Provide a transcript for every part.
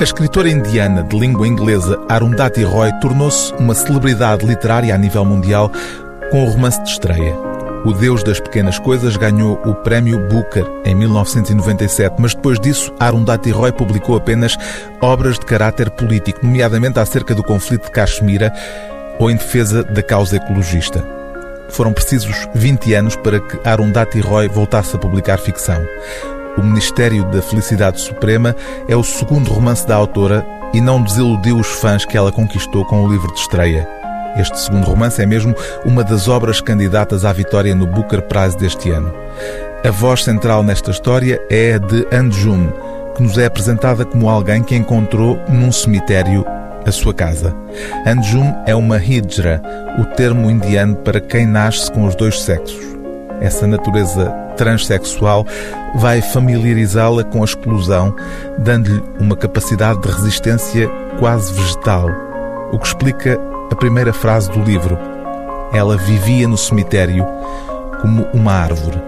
A escritora indiana de língua inglesa Arundhati Roy tornou-se uma celebridade literária a nível mundial com o romance de estreia. O Deus das Pequenas Coisas ganhou o Prémio Booker em 1997, mas depois disso Arundhati Roy publicou apenas obras de caráter político, nomeadamente acerca do conflito de Caxemira ou em defesa da causa ecologista. Foram precisos 20 anos para que Arundhati Roy voltasse a publicar ficção. O Ministério da Felicidade Suprema é o segundo romance da autora e não desiludiu os fãs que ela conquistou com o livro de estreia. Este segundo romance é mesmo uma das obras candidatas à vitória no Booker Prize deste ano. A voz central nesta história é a de Anjum, que nos é apresentada como alguém que encontrou num cemitério a sua casa. Anjum é uma hijra, o termo indiano para quem nasce com os dois sexos. Essa natureza transexual vai familiarizá-la com a exclusão, dando-lhe uma capacidade de resistência quase vegetal, o que explica a primeira frase do livro. Ela vivia no cemitério como uma árvore.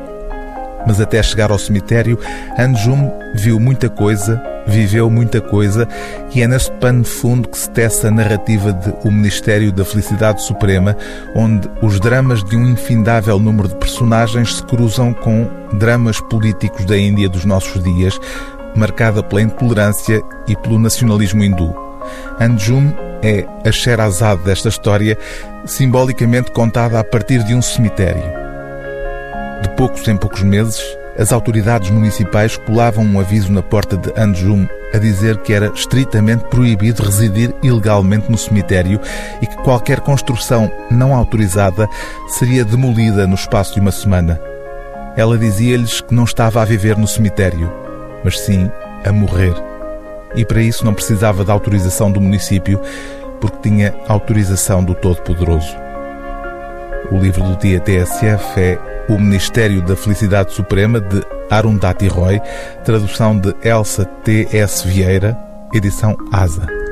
Mas até chegar ao cemitério, Anjum viu muita coisa, viveu muita coisa, e é neste pano fundo que se tece a narrativa de O Ministério da Felicidade Suprema, onde os dramas de um infindável número de personagens se cruzam com dramas políticos da Índia dos nossos dias, marcada pela intolerância e pelo nacionalismo hindu. Anjum é a Sherazade desta história, simbolicamente contada a partir de um cemitério. De poucos em poucos meses, as autoridades municipais colavam um aviso na porta de Anjum a dizer que era estritamente proibido residir ilegalmente no cemitério e que qualquer construção não autorizada seria demolida no espaço de uma semana. Ela dizia-lhes que não estava a viver no cemitério, mas sim a morrer. E para isso não precisava da autorização do município, porque tinha autorização do Todo-Poderoso. O livro do dia TSF é O Ministério da Felicidade Suprema, de Arundhati Roy, tradução de Elsa T.S. Vieira, edição ASA.